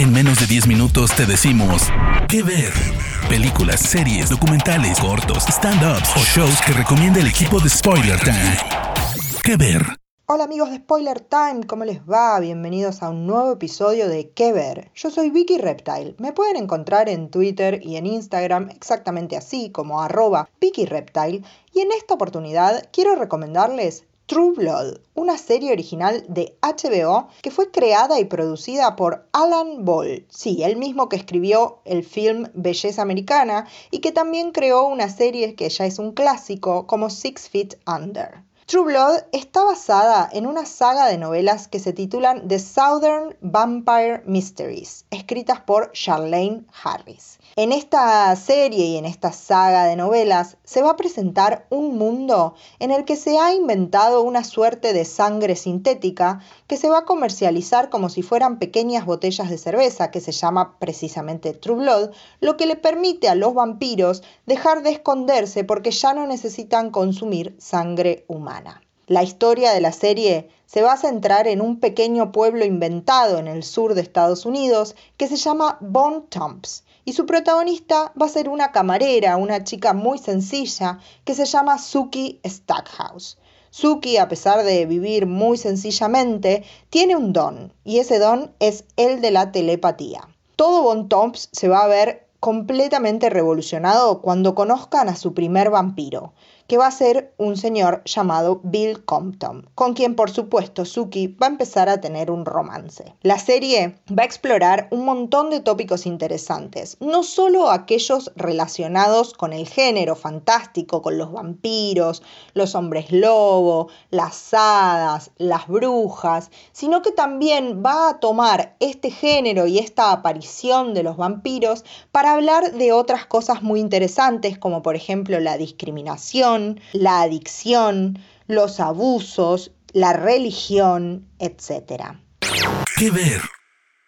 En menos de 10 minutos te decimos qué ver. Películas, series, documentales, cortos, stand-ups o shows que recomienda el equipo de Spoiler Time. ¿Qué ver? Hola amigos de Spoiler Time, ¿cómo les va? Bienvenidos a un nuevo episodio de ¿Qué ver? Yo soy Vicky Reptile. Me pueden encontrar en Twitter y en Instagram exactamente así como arroba Vicky. Y en esta oportunidad quiero recomendarles True Blood, una serie original de HBO que fue creada y producida por Alan Ball, sí, el mismo que escribió el film Belleza Americana y que también creó una serie que ya es un clásico como Six Feet Under. True Blood está basada en una saga de novelas que se titulan The Southern Vampire Mysteries, escritas por Charlene Harris. En esta serie y en esta saga de novelas se va a presentar un mundo en el que se ha inventado una suerte de sangre sintética que se va a comercializar como si fueran pequeñas botellas de cerveza, que se llama precisamente True Blood, lo que le permite a los vampiros dejar de esconderse porque ya no necesitan consumir sangre humana. La historia de la serie se va a centrar en un pequeño pueblo inventado en el sur de Estados Unidos que se llama Bon Tomps y su protagonista va a ser una camarera, una chica muy sencilla que se llama Suki Stackhouse. Suki, a pesar de vivir muy sencillamente, tiene un don y ese don es el de la telepatía. Todo Bon Tomps se va a ver completamente revolucionado cuando conozcan a su primer vampiro, que va a ser un señor llamado Bill Compton, con quien por supuesto Suki va a empezar a tener un romance. La serie va a explorar un montón de tópicos interesantes, no solo aquellos relacionados con el género fantástico, con los vampiros, los hombres lobo, las hadas, las brujas, sino que también va a tomar este género y esta aparición de los vampiros para hablar de otras cosas muy interesantes, como por ejemplo la discriminación, la adicción, los abusos, la religión, etc. ¿Qué ver?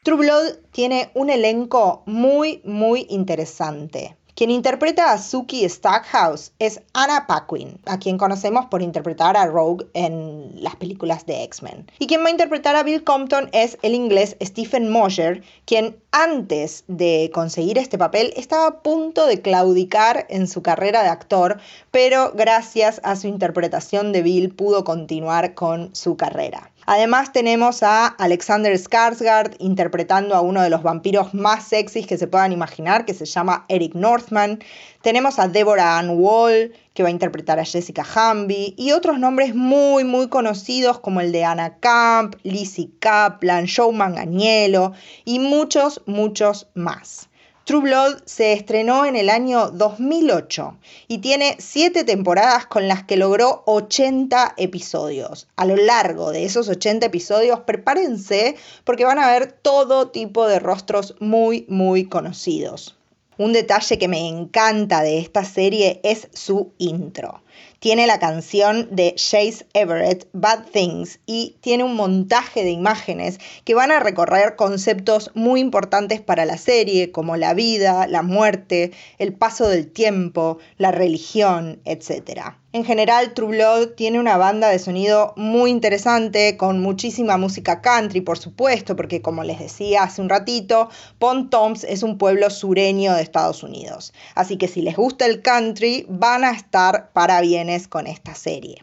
True Blood tiene un elenco muy, muy interesante. Quien interpreta a Suki Stackhouse es Anna Paquin, a quien conocemos por interpretar a Rogue en las películas de X-Men. Y quien va a interpretar a Bill Compton es el inglés Stephen Mosher, quien antes de conseguir este papel estaba a punto de claudicar en su carrera de actor, pero gracias a su interpretación de Bill pudo continuar con su carrera. Además tenemos a Alexander Skarsgård interpretando a uno de los vampiros más sexys que se puedan imaginar, que se llama Eric Northman. Tenemos a Deborah Ann Wall, que va a interpretar a Jessica Hamby, y otros nombres muy, muy conocidos como el de Anna Camp, Lizzie Kaplan, Joe Manganiello y muchos, muchos más. True Blood se estrenó en el año 2008 y tiene 7 temporadas con las que logró 80 episodios. A lo largo de esos 80 episodios, prepárense porque van a ver todo tipo de rostros muy, muy conocidos. Un detalle que me encanta de esta serie es su intro tiene la canción de Chase Everett, Bad Things, y tiene un montaje de imágenes que van a recorrer conceptos muy importantes para la serie, como la vida, la muerte, el paso del tiempo, la religión, etc. En general, True tiene una banda de sonido muy interesante, con muchísima música country, por supuesto, porque como les decía hace un ratito, Pont Toms es un pueblo sureño de Estados Unidos. Así que si les gusta el country, van a estar para bienes con esta serie.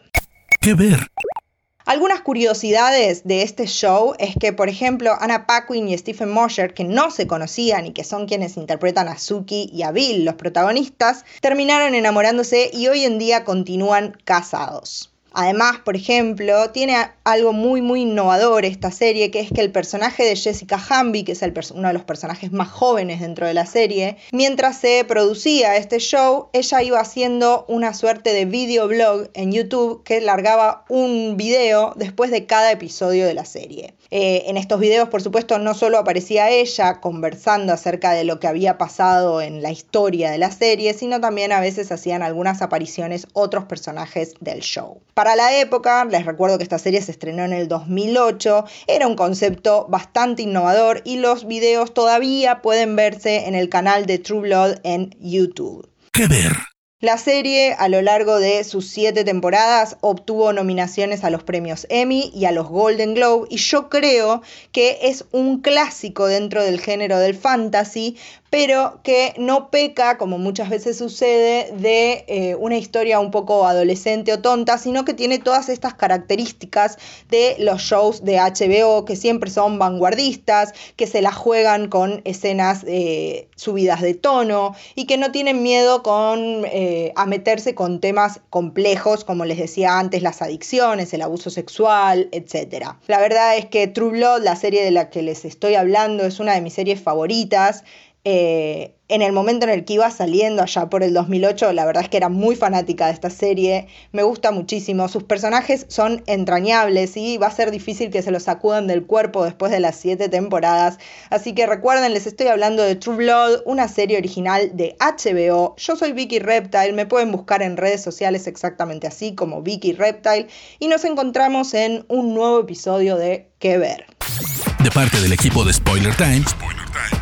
¿Qué ver? Algunas curiosidades de este show es que, por ejemplo, Anna Paquin y Stephen Mosher, que no se conocían y que son quienes interpretan a Suki y a Bill, los protagonistas, terminaron enamorándose y hoy en día continúan casados. Además, por ejemplo, tiene algo muy muy innovador esta serie, que es que el personaje de Jessica Hamby, que es uno de los personajes más jóvenes dentro de la serie, mientras se producía este show, ella iba haciendo una suerte de videoblog en YouTube que largaba un video después de cada episodio de la serie. Eh, en estos videos, por supuesto, no solo aparecía ella conversando acerca de lo que había pasado en la historia de la serie, sino también a veces hacían algunas apariciones otros personajes del show. Para la época, les recuerdo que esta serie se estrenó en el 2008, era un concepto bastante innovador y los videos todavía pueden verse en el canal de True Blood en YouTube. La serie, a lo largo de sus siete temporadas, obtuvo nominaciones a los premios Emmy y a los Golden Globe, y yo creo que es un clásico dentro del género del fantasy, pero que no peca, como muchas veces sucede, de eh, una historia un poco adolescente o tonta, sino que tiene todas estas características de los shows de HBO, que siempre son vanguardistas, que se la juegan con escenas eh, subidas de tono y que no tienen miedo con, eh, a meterse con temas complejos, como les decía antes, las adicciones, el abuso sexual, etc. La verdad es que True Blood, la serie de la que les estoy hablando, es una de mis series favoritas. Eh, en el momento en el que iba saliendo allá por el 2008, la verdad es que era muy fanática de esta serie, me gusta muchísimo, sus personajes son entrañables y va a ser difícil que se los sacudan del cuerpo después de las siete temporadas, así que recuerden, les estoy hablando de True Blood, una serie original de HBO, yo soy Vicky Reptile, me pueden buscar en redes sociales exactamente así como Vicky Reptile y nos encontramos en un nuevo episodio de Que Ver. De parte del equipo de Spoiler Times,